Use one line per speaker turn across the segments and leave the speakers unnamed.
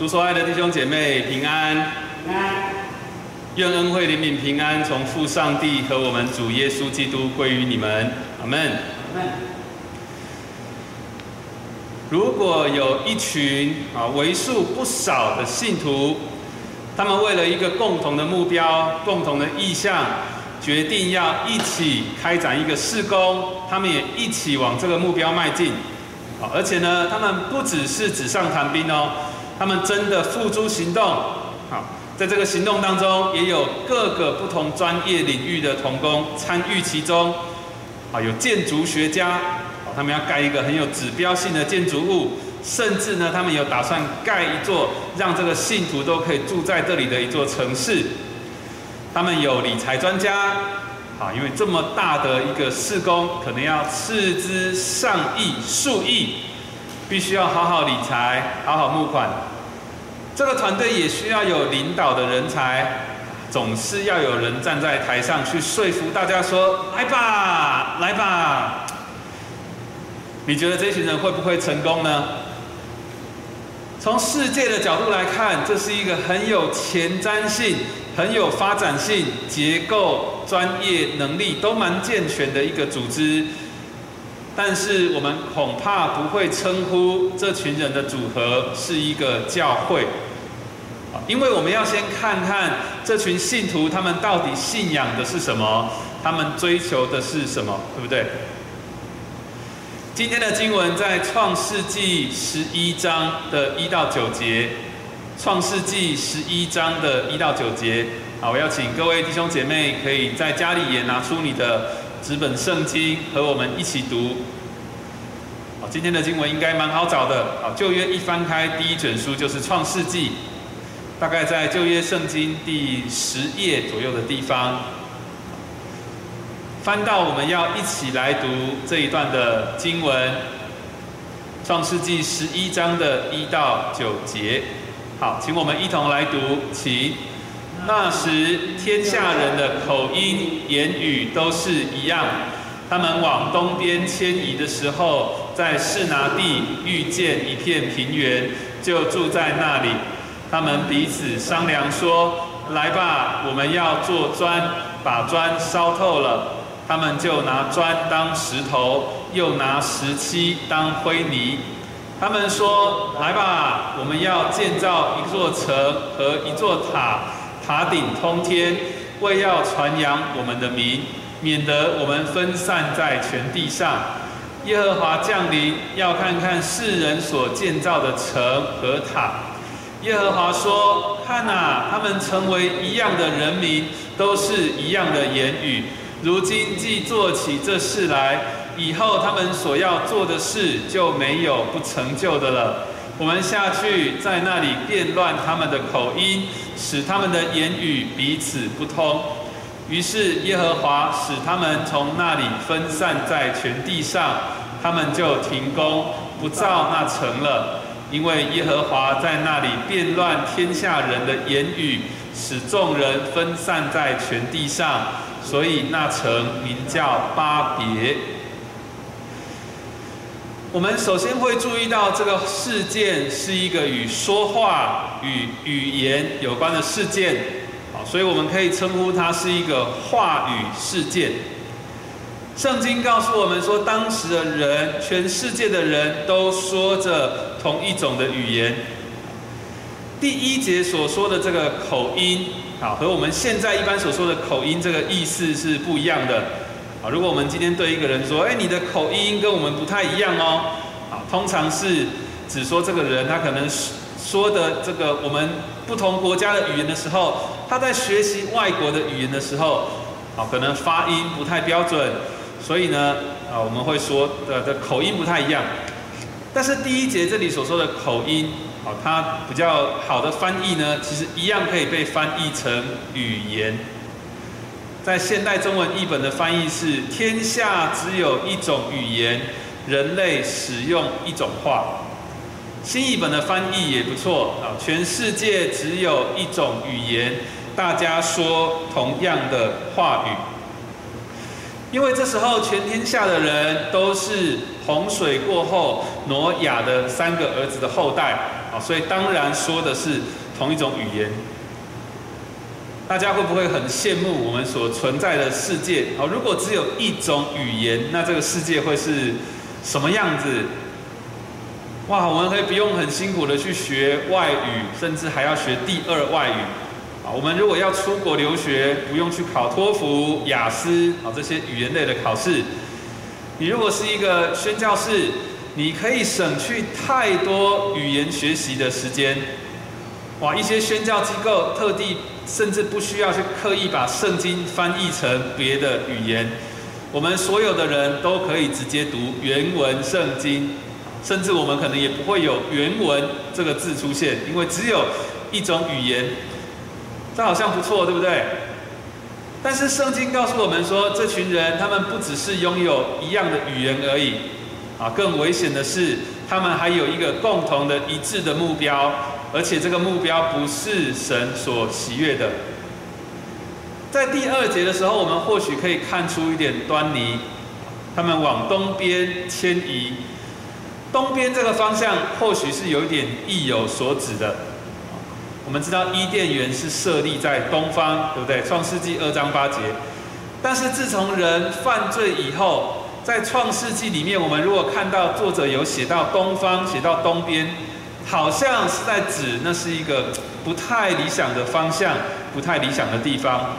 主所爱的弟兄姐妹平安，
平安，
愿恩惠、怜悯、平安从父上帝和我们主耶稣基督归于你们，阿门。
阿门。
如果有一群啊为数不少的信徒，他们为了一个共同的目标、共同的意向，决定要一起开展一个事工，他们也一起往这个目标迈进。啊，而且呢，他们不只是纸上谈兵哦，他们真的付诸行动。好，在这个行动当中，也有各个不同专业领域的同工参与其中。啊，有建筑学家。他们要盖一个很有指标性的建筑物，甚至呢，他们有打算盖一座让这个信徒都可以住在这里的一座城市。他们有理财专家，啊，因为这么大的一个施工，可能要斥资上亿、数亿，必须要好好理财、好好募款。这个团队也需要有领导的人才，总是要有人站在台上去说服大家说：“来吧，来吧。”你觉得这群人会不会成功呢？从世界的角度来看，这是一个很有前瞻性、很有发展性、结构、专业能力都蛮健全的一个组织。但是我们恐怕不会称呼这群人的组合是一个教会，因为我们要先看看这群信徒他们到底信仰的是什么，他们追求的是什么，对不对？今天的经文在创世纪十一章的一到九节，创世纪十一章的一到九节。好，我要请各位弟兄姐妹可以在家里也拿出你的纸本圣经和我们一起读。好，今天的经文应该蛮好找的。好，旧约一翻开第一卷书就是创世纪，大概在旧约圣经第十页左右的地方。翻到我们要一起来读这一段的经文，《创世纪》十一章的一到九节。好，请我们一同来读。请那时天下人的口音、言语都是一样。他们往东边迁移的时候，在士拿地遇见一片平原，就住在那里。他们彼此商量说：“来吧，我们要做砖，把砖烧透了。”他们就拿砖当石头，又拿石漆当灰泥。他们说：“来吧，我们要建造一座城和一座塔，塔顶通天，为要传扬我们的名，免得我们分散在全地上。耶和华降临，要看看世人所建造的城和塔。”耶和华说：“看哪，他们成为一样的人民，都是一样的言语。”如今既做起这事来，以后他们所要做的事就没有不成就的了。我们下去在那里变乱他们的口音，使他们的言语彼此不通。于是耶和华使他们从那里分散在全地上，他们就停工不造那城了，因为耶和华在那里变乱天下人的言语，使众人分散在全地上。所以那城名叫巴别。我们首先会注意到这个事件是一个与说话、与语言有关的事件，好，所以我们可以称呼它是一个话语事件。圣经告诉我们说，当时的人，全世界的人都说着同一种的语言。第一节所说的这个口音。好，和我们现在一般所说的口音这个意思是不一样的。啊，如果我们今天对一个人说，哎，你的口音跟我们不太一样哦。啊，通常是只说这个人他可能说的这个我们不同国家的语言的时候，他在学习外国的语言的时候，啊，可能发音不太标准，所以呢，啊，我们会说的的口音不太一样。但是第一节这里所说的口音。好，它比较好的翻译呢，其实一样可以被翻译成语言。在现代中文译本的翻译是：天下只有一种语言，人类使用一种话。新译本的翻译也不错啊，全世界只有一种语言，大家说同样的话语。因为这时候全天下的人都是洪水过后挪亚的三个儿子的后代。啊，所以当然说的是同一种语言。大家会不会很羡慕我们所存在的世界？哦，如果只有一种语言，那这个世界会是什么样子？哇，我们可以不用很辛苦的去学外语，甚至还要学第二外语。啊，我们如果要出国留学，不用去考托福、雅思啊这些语言类的考试。你如果是一个宣教士，你可以省去太多语言学习的时间。哇，一些宣教机构特地。甚至不需要去刻意把圣经翻译成别的语言，我们所有的人都可以直接读原文圣经，甚至我们可能也不会有原文这个字出现，因为只有一种语言，这好像不错，对不对？但是圣经告诉我们说，这群人他们不只是拥有一样的语言而已，啊，更危险的是，他们还有一个共同的一致的目标。而且这个目标不是神所喜悦的。在第二节的时候，我们或许可以看出一点端倪。他们往东边迁移，东边这个方向或许是有一点意有所指的。我们知道伊甸园是设立在东方，对不对？创世纪二章八节。但是自从人犯罪以后，在创世纪里面，我们如果看到作者有写到东方，写到东边。好像是在指那是一个 不太理想的方向，不太理想的地方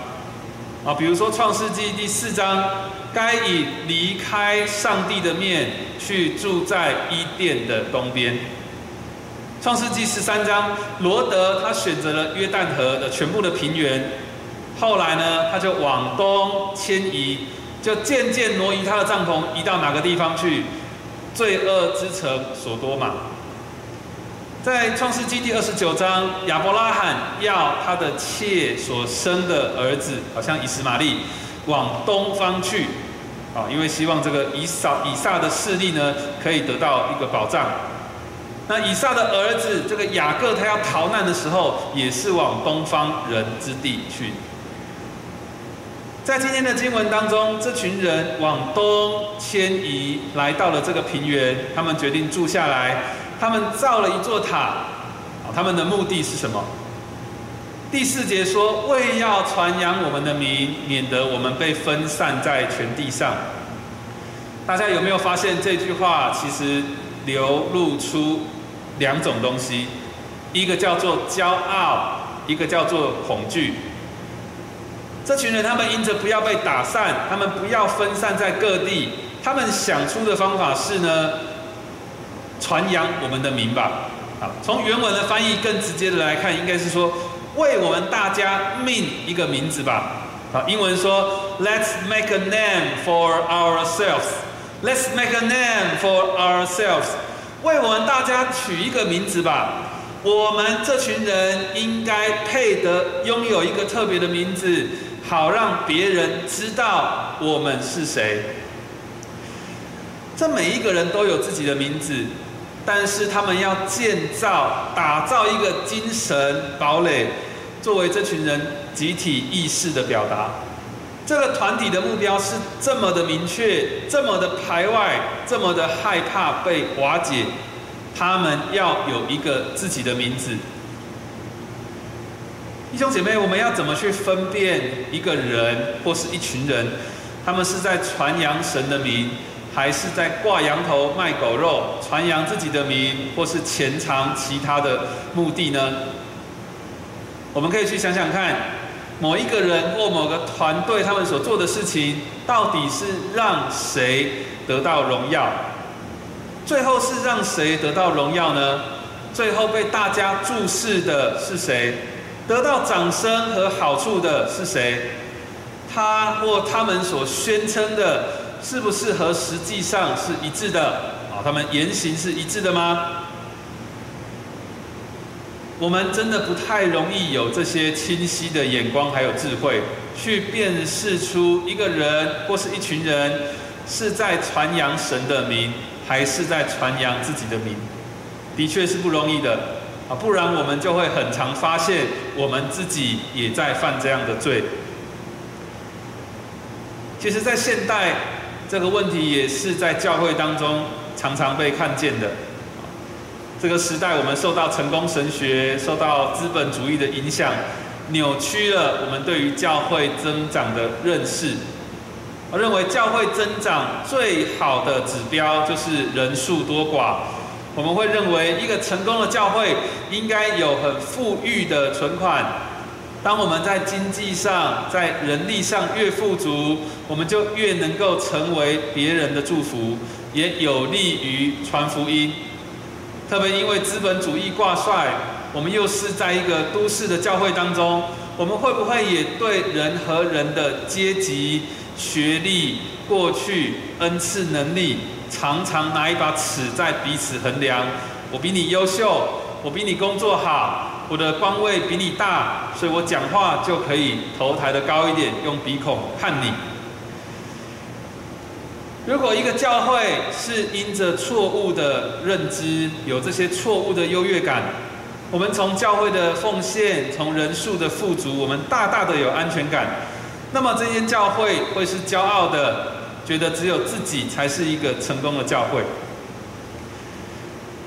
啊。比如说《创世纪》第四章，该以离开上帝的面，去住在伊甸的东边。《创世纪》十三章，罗德他选择了约旦河的全部的平原，后来呢，他就往东迁移，就渐渐挪移他的帐篷，移到哪个地方去？罪恶之城所多玛。在创世纪第二十九章，亚伯拉罕要他的妾所生的儿子，好像以斯玛利，往东方去，啊，因为希望这个以撒以撒的势力呢，可以得到一个保障。那以撒的儿子这个雅各，他要逃难的时候，也是往东方人之地去。在今天的经文当中，这群人往东迁移，来到了这个平原，他们决定住下来。他们造了一座塔，他们的目的是什么？第四节说，为要传扬我们的名，免得我们被分散在全地上。大家有没有发现这句话其实流露出两种东西？一个叫做骄傲，一个叫做恐惧。这群人他们因着不要被打散，他们不要分散在各地，他们想出的方法是呢？传扬我们的名吧，啊，从原文的翻译更直接的来看，应该是说为我们大家命一个名字吧。啊，英文说 Let's make a name for ourselves. Let's make a name for ourselves. 为我们大家取一个名字吧。我们这群人应该配得拥有一个特别的名字，好让别人知道我们是谁。这每一个人都有自己的名字。但是他们要建造、打造一个精神堡垒，作为这群人集体意识的表达。这个团体的目标是这么的明确，这么的排外，这么的害怕被瓦解。他们要有一个自己的名字。弟兄姐妹，我们要怎么去分辨一个人或是一群人，他们是在传扬神的名？还是在挂羊头卖狗肉，传扬自己的名，或是潜藏其他的目的呢？我们可以去想想看，某一个人或某个团队他们所做的事情，到底是让谁得到荣耀？最后是让谁得到荣耀呢？最后被大家注视的是谁？得到掌声和好处的是谁？他或他们所宣称的。是不是和实际上是一致的？啊，他们言行是一致的吗？我们真的不太容易有这些清晰的眼光还有智慧，去辨识出一个人或是一群人是在传扬神的名，还是在传扬自己的名，的确是不容易的啊！不然我们就会很常发现我们自己也在犯这样的罪。其实，在现代。这个问题也是在教会当中常常被看见的。这个时代，我们受到成功神学、受到资本主义的影响，扭曲了我们对于教会增长的认识。我认为教会增长最好的指标就是人数多寡。我们会认为一个成功的教会应该有很富裕的存款。当我们在经济上、在人力上越富足，我们就越能够成为别人的祝福，也有利于传福音。特别因为资本主义挂帅，我们又是在一个都市的教会当中，我们会不会也对人和人的阶级、学历、过去、恩赐、能力，常常拿一把尺在彼此衡量？我比你优秀，我比你工作好，我的官位比你大，所以我讲话就可以头抬得高一点，用鼻孔看你。如果一个教会是因着错误的认知，有这些错误的优越感，我们从教会的奉献，从人数的富足，我们大大的有安全感，那么这间教会会是骄傲的，觉得只有自己才是一个成功的教会。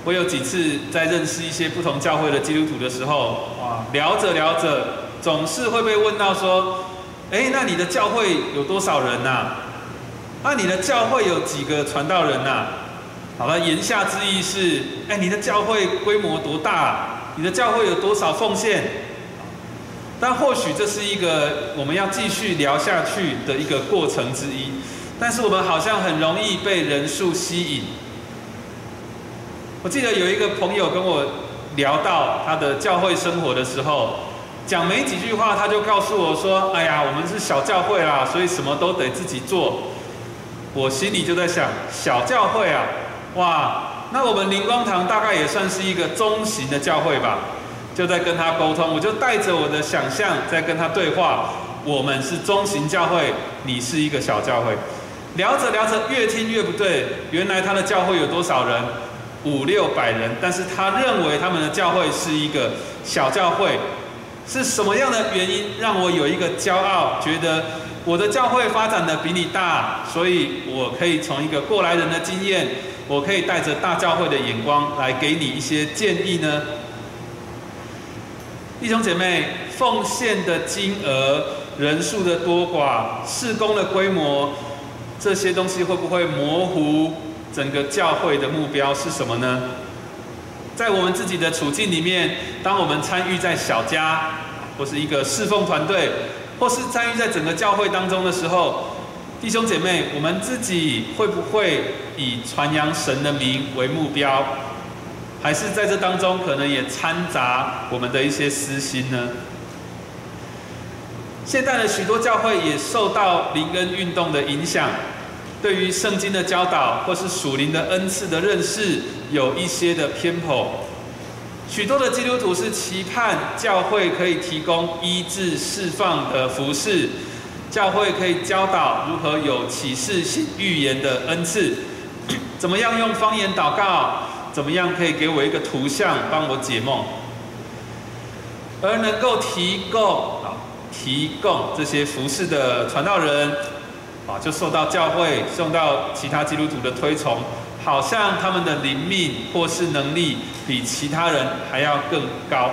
我有几次在认识一些不同教会的基督徒的时候，哇，聊着聊着，总是会被问到说：“哎，那你的教会有多少人呐？”那你的教会有几个传道人呐？好了，言下之意是，哎，你的教会规模多大？你的教会有多少奉献？但或许这是一个我们要继续聊下去的一个过程之一。但是我们好像很容易被人数吸引。我记得有一个朋友跟我聊到他的教会生活的时候，讲没几句话，他就告诉我说：“哎呀，我们是小教会啦，所以什么都得自己做。”我心里就在想，小教会啊，哇，那我们灵光堂大概也算是一个中型的教会吧。就在跟他沟通，我就带着我的想象在跟他对话。我们是中型教会，你是一个小教会。聊着聊着，越听越不对。原来他的教会有多少人？五六百人，但是他认为他们的教会是一个小教会。是什么样的原因让我有一个骄傲，觉得？我的教会发展的比你大，所以我可以从一个过来人的经验，我可以带着大教会的眼光来给你一些建议呢。弟兄姐妹，奉献的金额、人数的多寡、事工的规模，这些东西会不会模糊整个教会的目标是什么呢？在我们自己的处境里面，当我们参与在小家或是一个侍奉团队。或是参与在整个教会当中的时候，弟兄姐妹，我们自己会不会以传扬神的名为目标，还是在这当中可能也掺杂我们的一些私心呢？现在的许多教会也受到灵恩运动的影响，对于圣经的教导或是属灵的恩赐的认识有一些的偏颇。许多的基督徒是期盼教会可以提供医治释放的服饰，教会可以教导如何有启示性预言的恩赐，怎么样用方言祷告，怎么样可以给我一个图像帮我解梦，而能够提供啊提供这些服饰的传道人啊，就受到教会受到其他基督徒的推崇。好像他们的灵命或是能力比其他人还要更高。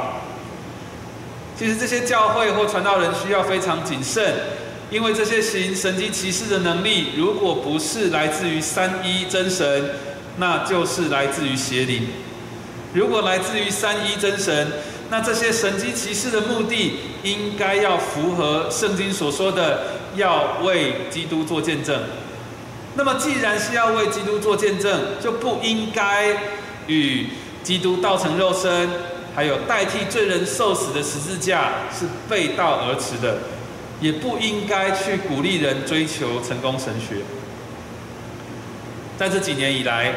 其实这些教会或传道人需要非常谨慎，因为这些行神迹奇事的能力，如果不是来自于三一真神，那就是来自于邪灵。如果来自于三一真神，那这些神迹奇事的目的，应该要符合圣经所说的，要为基督做见证。那么，既然是要为基督做见证，就不应该与基督道成肉身，还有代替罪人受死的十字架是背道而驰的，也不应该去鼓励人追求成功神学。在这几年以来，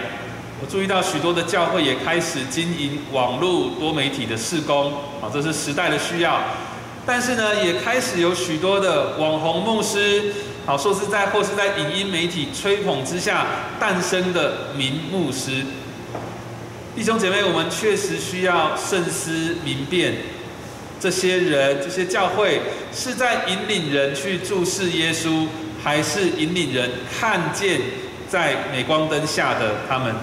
我注意到许多的教会也开始经营网络多媒体的事工，啊，这是时代的需要。但是呢，也开始有许多的网红牧师。好，说是在或是在影音媒体吹捧之下诞生的名牧师，弟兄姐妹，我们确实需要慎思明辨，这些人、这些教会是在引领人去注视耶稣，还是引领人看见在镁光灯下的他们？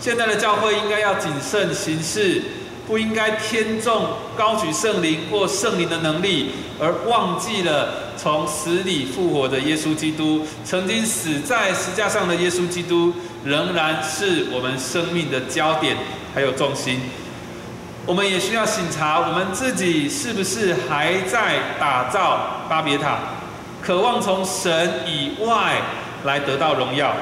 现在的教会应该要谨慎行事，不应该偏重高举圣灵或圣灵的能力，而忘记了从死里复活的耶稣基督，曾经死在石架上的耶稣基督，仍然是我们生命的焦点还有重心。我们也需要醒察我们自己是不是还在打造巴别塔，渴望从神以外来得到荣耀。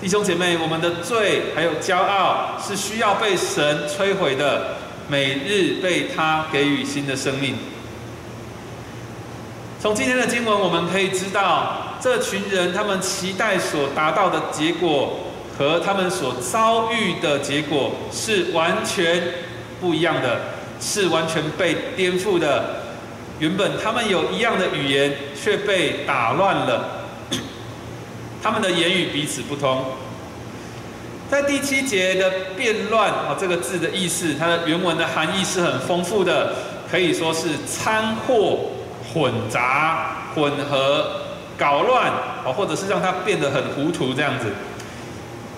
弟兄姐妹，我们的罪还有骄傲是需要被神摧毁的，每日被他给予新的生命。从今天的经文，我们可以知道，这群人他们期待所达到的结果和他们所遭遇的结果是完全。不一样的是完全被颠覆的。原本他们有一样的语言，却被打乱了。他们的言语彼此不通。在第七节的“变乱”啊，这个字的意思，它的原文的含义是很丰富的，可以说是掺和、混杂、混合、搞乱啊，或者是让它变得很糊涂这样子。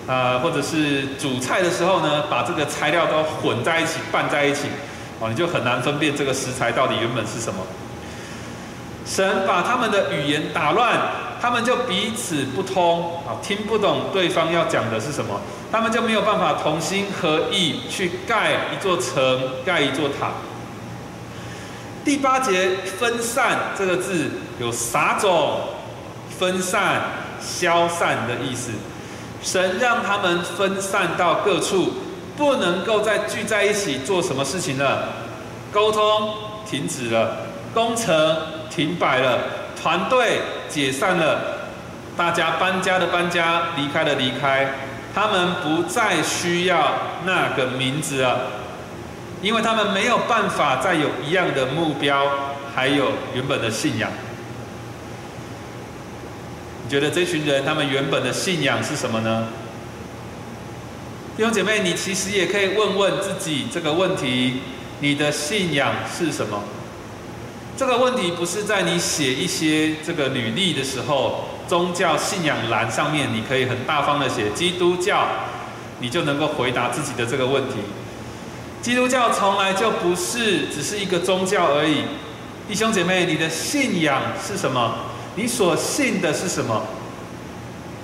呃，或者是煮菜的时候呢，把这个材料都混在一起拌在一起，哦，你就很难分辨这个食材到底原本是什么。神把他们的语言打乱，他们就彼此不通，啊，听不懂对方要讲的是什么，他们就没有办法同心合意去盖一座城，盖一座塔。第八节分散这个字有撒种、分散、消散的意思。神让他们分散到各处，不能够再聚在一起做什么事情了。沟通停止了，工程停摆了，团队解散了，大家搬家的搬家，离开的离开，他们不再需要那个名字了，因为他们没有办法再有一样的目标，还有原本的信仰。你觉得这群人他们原本的信仰是什么呢？弟兄姐妹，你其实也可以问问自己这个问题：你的信仰是什么？这个问题不是在你写一些这个履历的时候，宗教信仰栏上面你可以很大方的写基督教，你就能够回答自己的这个问题。基督教从来就不是只是一个宗教而已。弟兄姐妹，你的信仰是什么？你所信的是什么？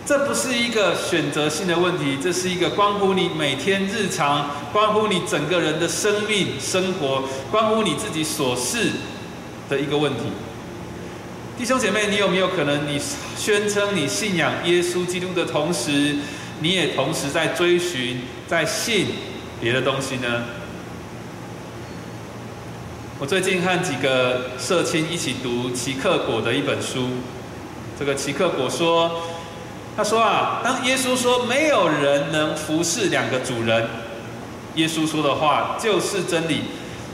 这不是一个选择性的问题，这是一个关乎你每天日常、关乎你整个人的生命生活、关乎你自己所事的一个问题。弟兄姐妹，你有没有可能，你宣称你信仰耶稣基督的同时，你也同时在追寻、在信别的东西呢？我最近和几个社青一起读齐克果的一本书。这个齐克果说：“他说啊，当耶稣说没有人能服侍两个主人，耶稣说的话就是真理。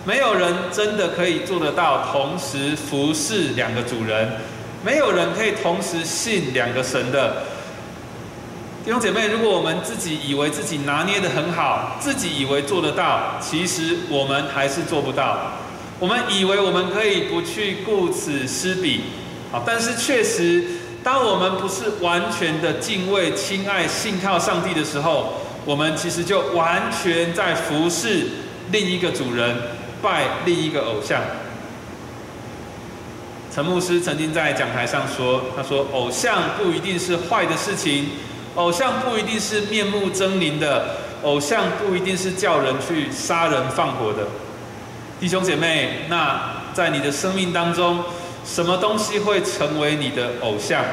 没有人真的可以做得到同时服侍两个主人，没有人可以同时信两个神的。弟兄姐妹，如果我们自己以为自己拿捏的很好，自己以为做得到，其实我们还是做不到。”我们以为我们可以不去顾此失彼，啊，但是确实，当我们不是完全的敬畏、亲爱、信靠上帝的时候，我们其实就完全在服侍另一个主人，拜另一个偶像。陈牧师曾经在讲台上说：“他说，偶像不一定是坏的事情，偶像不一定是面目狰狞的，偶像不一定是叫人去杀人放火的。”弟兄姐妹，那在你的生命当中，什么东西会成为你的偶像？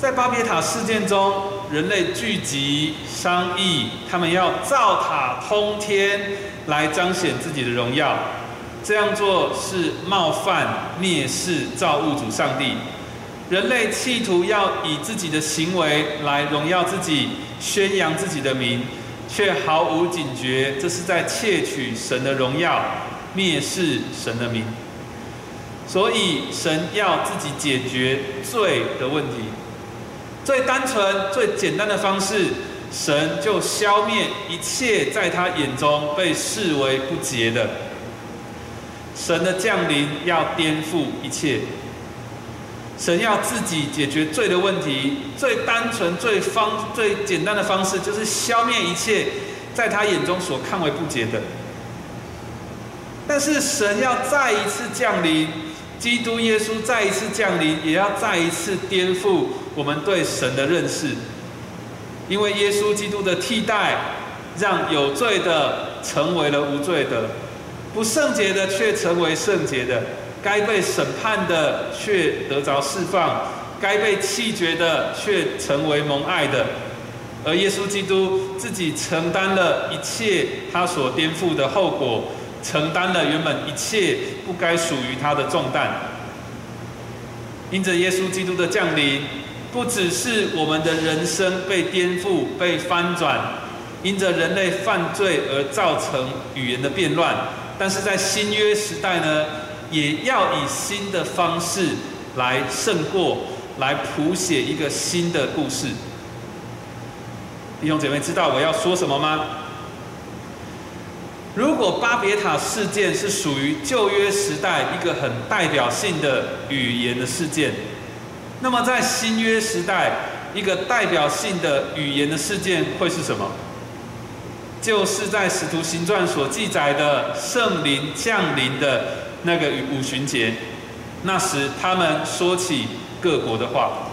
在巴别塔事件中，人类聚集商议，他们要造塔通天，来彰显自己的荣耀。这样做是冒犯、蔑视造物主上帝。人类企图要以自己的行为来荣耀自己，宣扬自己的名。却毫无警觉，这是在窃取神的荣耀，蔑视神的名。所以神要自己解决罪的问题，最单纯、最简单的方式，神就消灭一切在他眼中被视为不洁的。神的降临要颠覆一切。神要自己解决罪的问题，最单纯、最方、最简单的方式，就是消灭一切在他眼中所看为不洁的。但是神要再一次降临，基督耶稣再一次降临，也要再一次颠覆我们对神的认识。因为耶稣基督的替代，让有罪的成为了无罪的，不圣洁的却成为圣洁的，该被审判的却得着释放，该被弃绝的却成为蒙爱的。而耶稣基督自己承担了一切他所颠覆的后果。承担了原本一切不该属于他的重担，因着耶稣基督的降临，不只是我们的人生被颠覆、被翻转，因着人类犯罪而造成语言的变乱，但是在新约时代呢，也要以新的方式来胜过，来谱写一个新的故事。弟兄姐妹，知道我要说什么吗？如果巴别塔事件是属于旧约时代一个很代表性的语言的事件，那么在新约时代一个代表性的语言的事件会是什么？就是在使徒行传所记载的圣灵降临的那个五旬节，那时他们说起各国的话。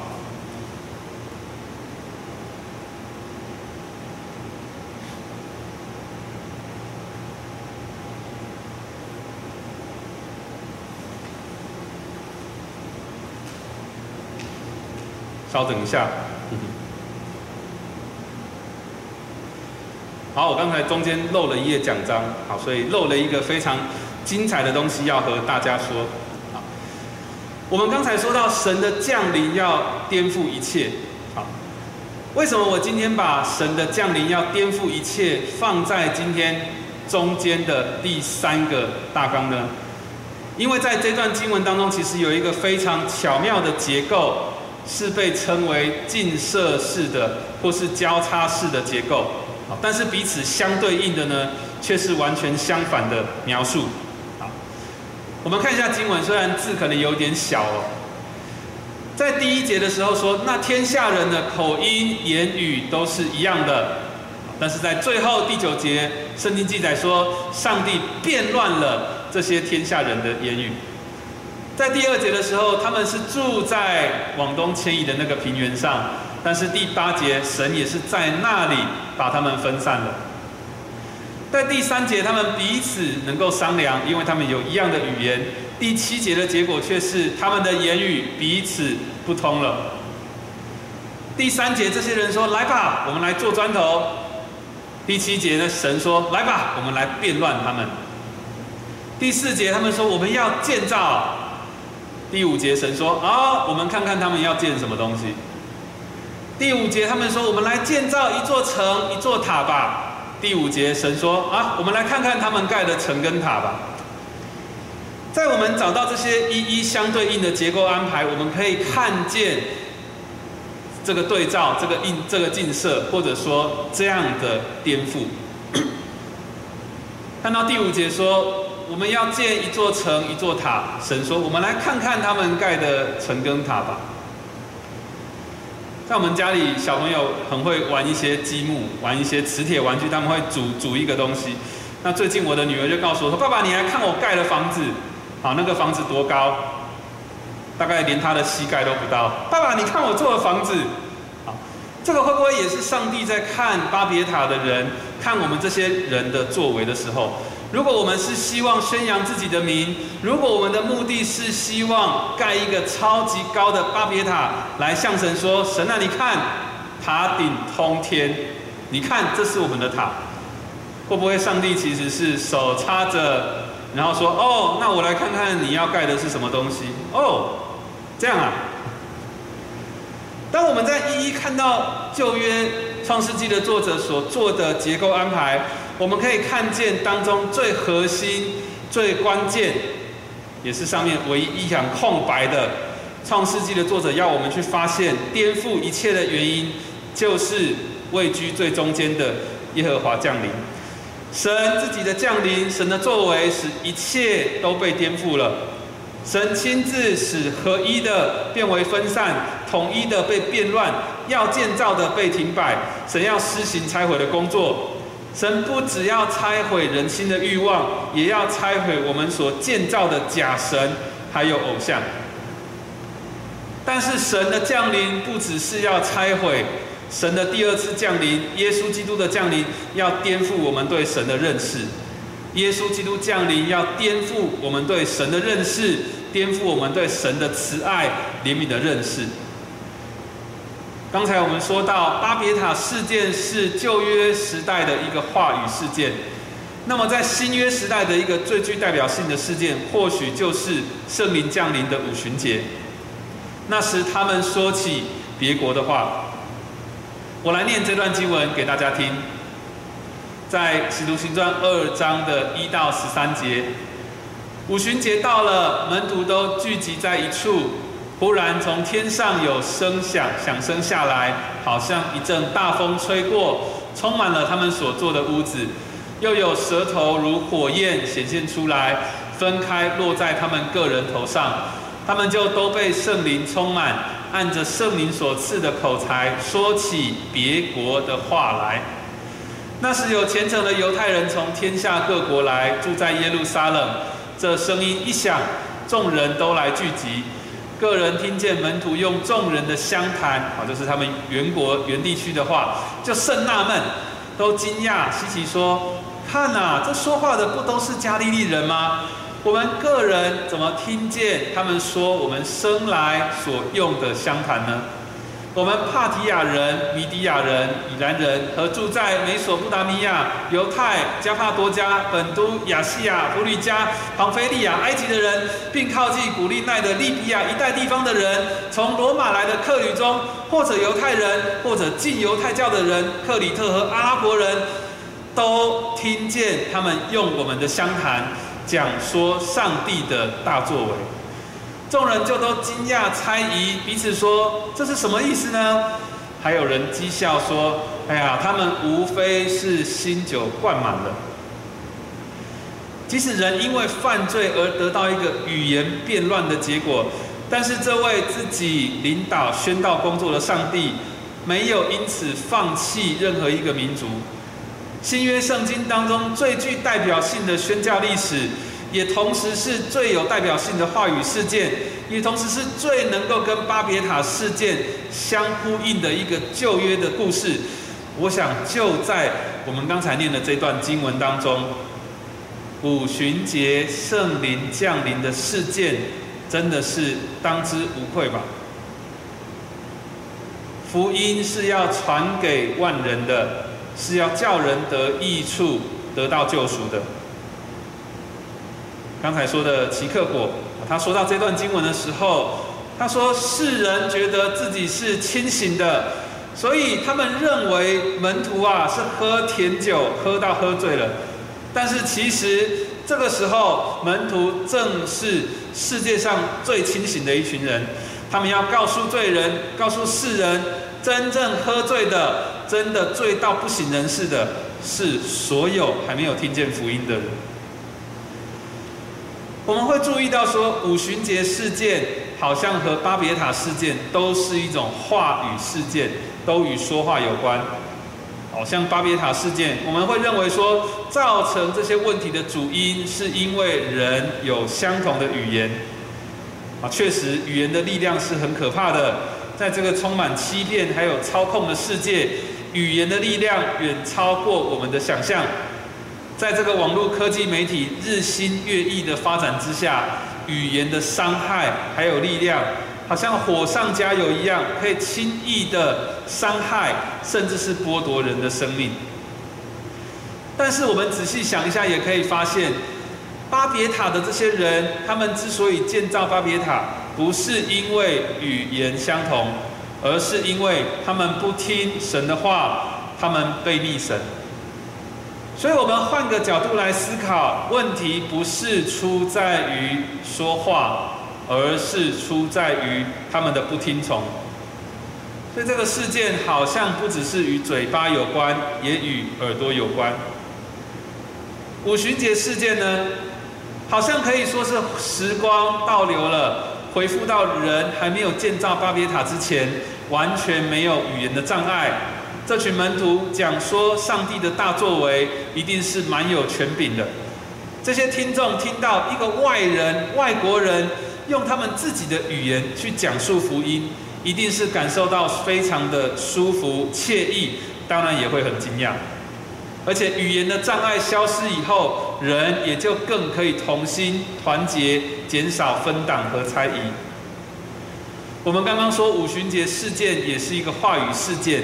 稍等一下，好，我刚才中间漏了一页奖章，好，所以漏了一个非常精彩的东西要和大家说。好，我们刚才说到神的降临要颠覆一切，好，为什么我今天把神的降临要颠覆一切放在今天中间的第三个大纲呢？因为在这段经文当中，其实有一个非常巧妙的结构。是被称为近射式的或是交叉式的结构，但是彼此相对应的呢，却是完全相反的描述。好，我们看一下经文，虽然字可能有点小哦，在第一节的时候说，那天下人的口音言语都是一样的，但是在最后第九节，圣经记载说，上帝变乱了这些天下人的言语。在第二节的时候，他们是住在往东迁移的那个平原上，但是第八节神也是在那里把他们分散了。在第三节，他们彼此能够商量，因为他们有一样的语言。第七节的结果却是他们的言语彼此不通了。第三节，这些人说：“来吧，我们来做砖头。”第七节呢，神说：“来吧，我们来变乱他们。”第四节，他们说：“我们要建造。”第五节神说：“好，我们看看他们要建什么东西。”第五节他们说：“我们来建造一座城，一座塔吧。”第五节神说：“啊，我们来看看他们盖的城跟塔吧。”在我们找到这些一一相对应的结构安排，我们可以看见这个对照、这个映、这个映射，或者说这样的颠覆。看到第五节说。我们要建一座城，一座塔。神说：“我们来看看他们盖的城跟塔吧。”在我们家里，小朋友很会玩一些积木，玩一些磁铁玩具，他们会组组一个东西。那最近我的女儿就告诉我说：“爸爸，你来看我盖的房子，好，那个房子多高？大概连他的膝盖都不到。爸爸，你看我做的房子，好，这个会不会也是上帝在看巴别塔的人，看我们这些人的作为的时候？”如果我们是希望宣扬自己的名，如果我们的目的是希望盖一个超级高的巴别塔来向神说：“神啊，你看塔顶通天，你看这是我们的塔。”会不会上帝其实是手插着，然后说：“哦，那我来看看你要盖的是什么东西？”哦，这样啊。当我们在一一看到旧约创世纪的作者所做的结构安排。我们可以看见当中最核心、最关键，也是上面唯一一行空白的《创世纪》的作者要我们去发现颠覆一切的原因，就是位居最中间的耶和华降临。神自己的降临，神的作为使一切都被颠覆了。神亲自使合一的变为分散，统一的被变乱，要建造的被停摆。神要施行拆毁的工作。神不只要拆毁人心的欲望，也要拆毁我们所建造的假神，还有偶像。但是神的降临不只是要拆毁，神的第二次降临，耶稣基督的降临，要颠覆我们对神的认识。耶稣基督降临，要颠覆我们对神的认识，颠覆我们对神的慈爱、怜悯的认识。刚才我们说到巴别塔事件是旧约时代的一个话语事件，那么在新约时代的一个最具代表性的事件，或许就是圣灵降临的五旬节。那时他们说起别国的话，我来念这段经文给大家听，在使徒行传二章的一到十三节，五旬节到了，门徒都聚集在一处。忽然从天上有声响响声下来，好像一阵大风吹过，充满了他们所坐的屋子。又有舌头如火焰显现出来，分开落在他们个人头上。他们就都被圣灵充满，按着圣灵所赐的口才说起别国的话来。那时有虔诚的犹太人从天下各国来住在耶路撒冷。这声音一响，众人都来聚集。个人听见门徒用众人的相谈，啊，就是他们原国原地区的话，就甚纳闷，都惊讶稀奇说：“看呐，这说话的不都是加利利人吗？我们个人怎么听见他们说我们生来所用的相谈呢？”我们帕提亚人、米迪亚人、以兰人和住在美索不达米亚、犹太、加帕多加、本都、亚细亚、弗里加、庞菲利亚、埃及的人，并靠近古利奈的利比亚一带地方的人，从罗马来的客旅中，或者犹太人，或者进犹太教的人，克里特和阿拉伯人，都听见他们用我们的相谈讲说上帝的大作为。众人就都惊讶猜疑，彼此说：“这是什么意思呢？”还有人讥笑说：“哎呀，他们无非是新酒灌满了。”即使人因为犯罪而得到一个语言变乱的结果，但是这位自己领导宣道工作的上帝，没有因此放弃任何一个民族。新约圣经当中最具代表性的宣教历史。也同时是最有代表性的话语事件，也同时是最能够跟巴别塔事件相呼应的一个旧约的故事。我想就在我们刚才念的这段经文当中，五旬节圣灵降临的事件，真的是当之无愧吧？福音是要传给万人的，是要叫人得益处、得到救赎的。刚才说的奇克果，他说到这段经文的时候，他说世人觉得自己是清醒的，所以他们认为门徒啊是喝甜酒喝到喝醉了。但是其实这个时候，门徒正是世界上最清醒的一群人，他们要告诉罪人，告诉世人，真正喝醉的，真的醉到不省人事的，是所有还没有听见福音的人。我们会注意到，说五旬节事件好像和巴别塔事件都是一种话语事件，都与说话有关。好像巴别塔事件，我们会认为说，造成这些问题的主因是因为人有相同的语言。啊，确实，语言的力量是很可怕的。在这个充满欺骗还有操控的世界，语言的力量远超过我们的想象。在这个网络科技媒体日新月异的发展之下，语言的伤害还有力量，好像火上加油一样，可以轻易的伤害，甚至是剥夺人的生命。但是我们仔细想一下，也可以发现，巴别塔的这些人，他们之所以建造巴别塔，不是因为语言相同，而是因为他们不听神的话，他们背逆神。所以，我们换个角度来思考，问题不是出在于说话，而是出在于他们的不听从。所以，这个事件好像不只是与嘴巴有关，也与耳朵有关。五旬节事件呢，好像可以说是时光倒流了，回复到人还没有建造巴别塔之前，完全没有语言的障碍。这群门徒讲说上帝的大作为，一定是蛮有权柄的。这些听众听到一个外人、外国人用他们自己的语言去讲述福音，一定是感受到非常的舒服、惬意，当然也会很惊讶。而且语言的障碍消失以后，人也就更可以同心团结，减少分党和猜疑。我们刚刚说五旬节事件也是一个话语事件，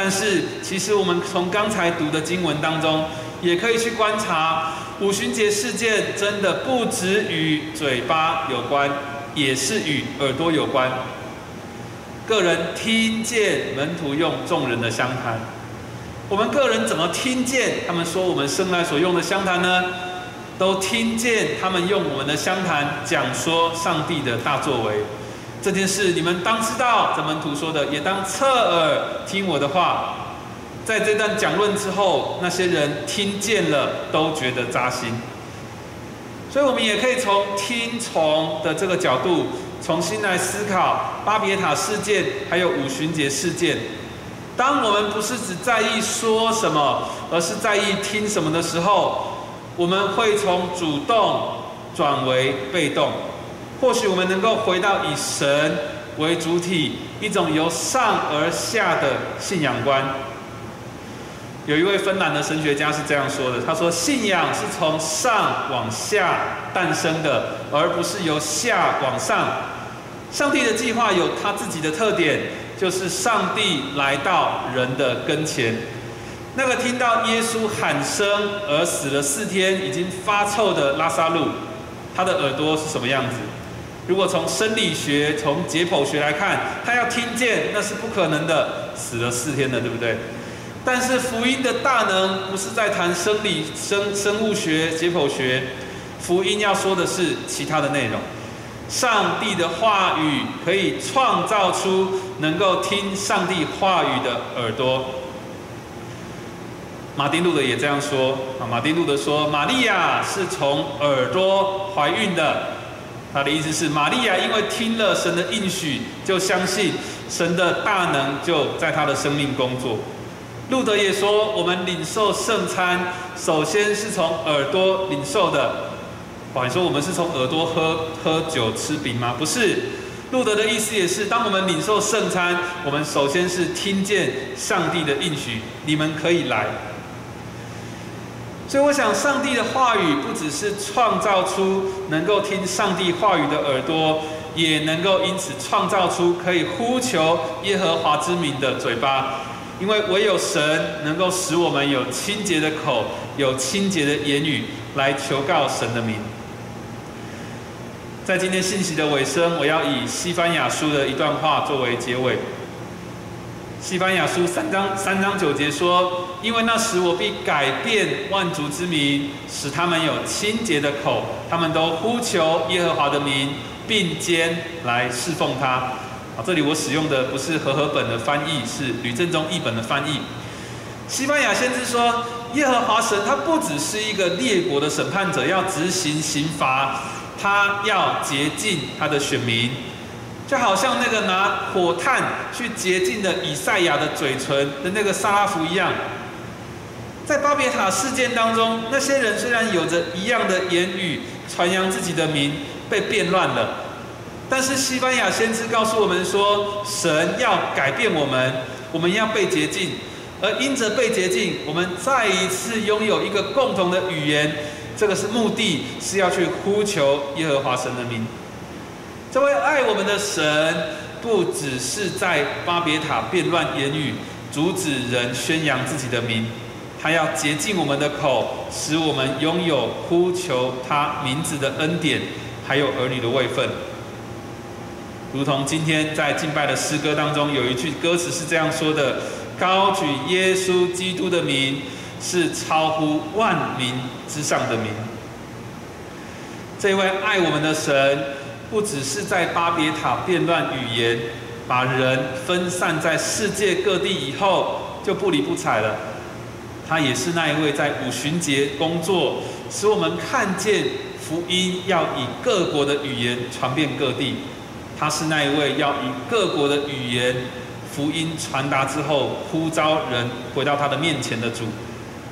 但是其实我们从刚才读的经文当中，也可以去观察。五旬节事件真的不止与嘴巴有关，也是与耳朵有关。个人听见门徒用众人的相谈，我们个人怎么听见他们说我们生来所用的相谈呢？都听见他们用我们的相谈讲说上帝的大作为。这件事你们当知道，这门徒说的，也当侧耳听我的话。在这段讲论之后，那些人听见了都觉得扎心，所以我们也可以从听从的这个角度重新来思考巴别塔事件，还有五旬节事件。当我们不是只在意说什么，而是在意听什么的时候，我们会从主动转为被动。或许我们能够回到以神为主体，一种由上而下的信仰观。有一位芬兰的神学家是这样说的：“他说，信仰是从上往下诞生的，而不是由下往上。上帝的计划有他自己的特点，就是上帝来到人的跟前。那个听到耶稣喊声而死了四天、已经发臭的拉萨路，他的耳朵是什么样子？如果从生理学、从解剖学来看，他要听见那是不可能的，死了四天了，对不对？”但是福音的大能不是在谈生理、生生物学、解剖学，福音要说的是其他的内容。上帝的话语可以创造出能够听上帝话语的耳朵。马丁路德也这样说啊，马丁路德说，玛利亚是从耳朵怀孕的。他的意思是，玛利亚因为听了神的应许，就相信神的大能就在他的生命工作。路德也说，我们领受圣餐，首先是从耳朵领受的。你说我们是从耳朵喝喝酒吃饼吗？不是。路德的意思也是，当我们领受圣餐，我们首先是听见上帝的应许，你们可以来。所以我想，上帝的话语不只是创造出能够听上帝话语的耳朵，也能够因此创造出可以呼求耶和华之名的嘴巴。因为唯有神能够使我们有清洁的口，有清洁的言语来求告神的名。在今天信息的尾声，我要以西班牙书的一段话作为结尾。西班牙书三章三章九节说：“因为那时我必改变万族之民，使他们有清洁的口，他们都呼求耶和华的名，并肩来侍奉他。”啊，这里我使用的不是和合本的翻译，是吕正中译本的翻译。西班牙先知说，耶和华神他不只是一个列国的审判者，要执行刑罚，他要洁净他的选民，就好像那个拿火炭去洁净的以赛亚的嘴唇的那个撒拉弗一样。在巴别塔事件当中，那些人虽然有着一样的言语，传扬自己的名，被变乱了。但是西班牙先知告诉我们说，神要改变我们，我们要被洁净，而因着被洁净，我们再一次拥有一个共同的语言。这个是目的，是要去呼求耶和华神的名。这位爱我们的神，不只是在巴别塔变乱言语，阻止人宣扬自己的名，他要洁净我们的口，使我们拥有呼求他名字的恩典，还有儿女的位分。如同今天在敬拜的诗歌当中，有一句歌词是这样说的：“高举耶稣基督的名，是超乎万民之上的名。”这位爱我们的神，不只是在巴别塔变乱语言，把人分散在世界各地以后就不理不睬了。他也是那一位在五旬节工作，使我们看见福音要以各国的语言传遍各地。他是那一位要以各国的语言福音传达之后，呼召人回到他的面前的主。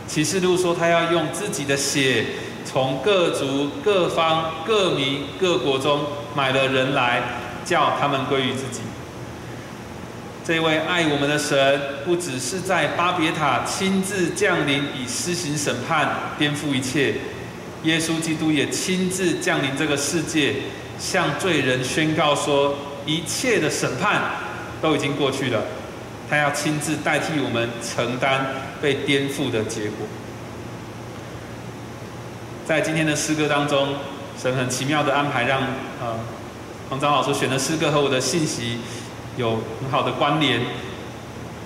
启示录说，他要用自己的血，从各族、各方、各民、各国中买了人来，叫他们归于自己。这位爱我们的神，不只是在巴别塔亲自降临，以施行审判、颠覆一切；耶稣基督也亲自降临这个世界，向罪人宣告说：一切的审判都已经过去了。他要亲自代替我们承担被颠覆的结果。在今天的诗歌当中，神很奇妙的安排，让呃黄章老师选的诗歌和我的信息。有很好的关联，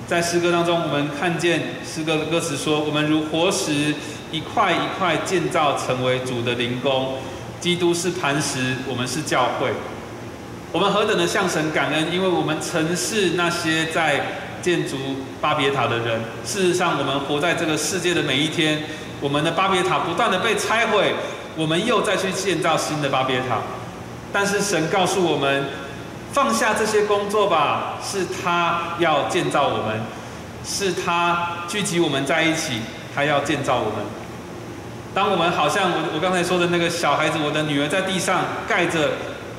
在诗歌当中，我们看见诗歌的歌词说：“我们如活石，一块一块建造成为主的灵宫。基督是磐石，我们是教会。我们何等的向神感恩，因为我们曾是那些在建筑巴别塔的人。事实上，我们活在这个世界的每一天，我们的巴别塔不断的被拆毁，我们又再去建造新的巴别塔。但是神告诉我们。”放下这些工作吧，是他要建造我们，是他聚集我们在一起，他要建造我们。当我们好像我我刚才说的那个小孩子，我的女儿在地上盖着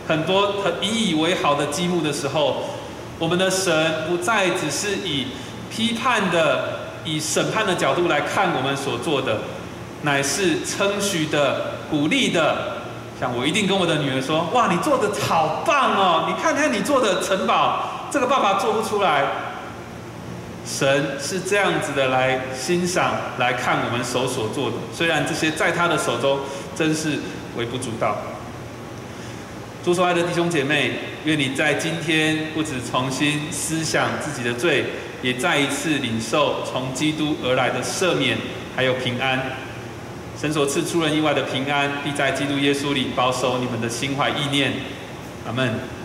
很多很引以为豪的积木的时候，我们的神不再只是以批判的、以审判的角度来看我们所做的，乃是称许的、鼓励的。像我一定跟我的女儿说：“哇，你做的好棒哦！你看看你做的城堡，这个爸爸做不出来。”神是这样子的来欣赏、来看我们手所做的，虽然这些在他的手中真是微不足道。主所爱的弟兄姐妹，愿你在今天不止重新思想自己的罪，也再一次领受从基督而来的赦免，还有平安。神所赐出人意外的平安，必在基督耶稣里保守你们的心怀意念。阿门。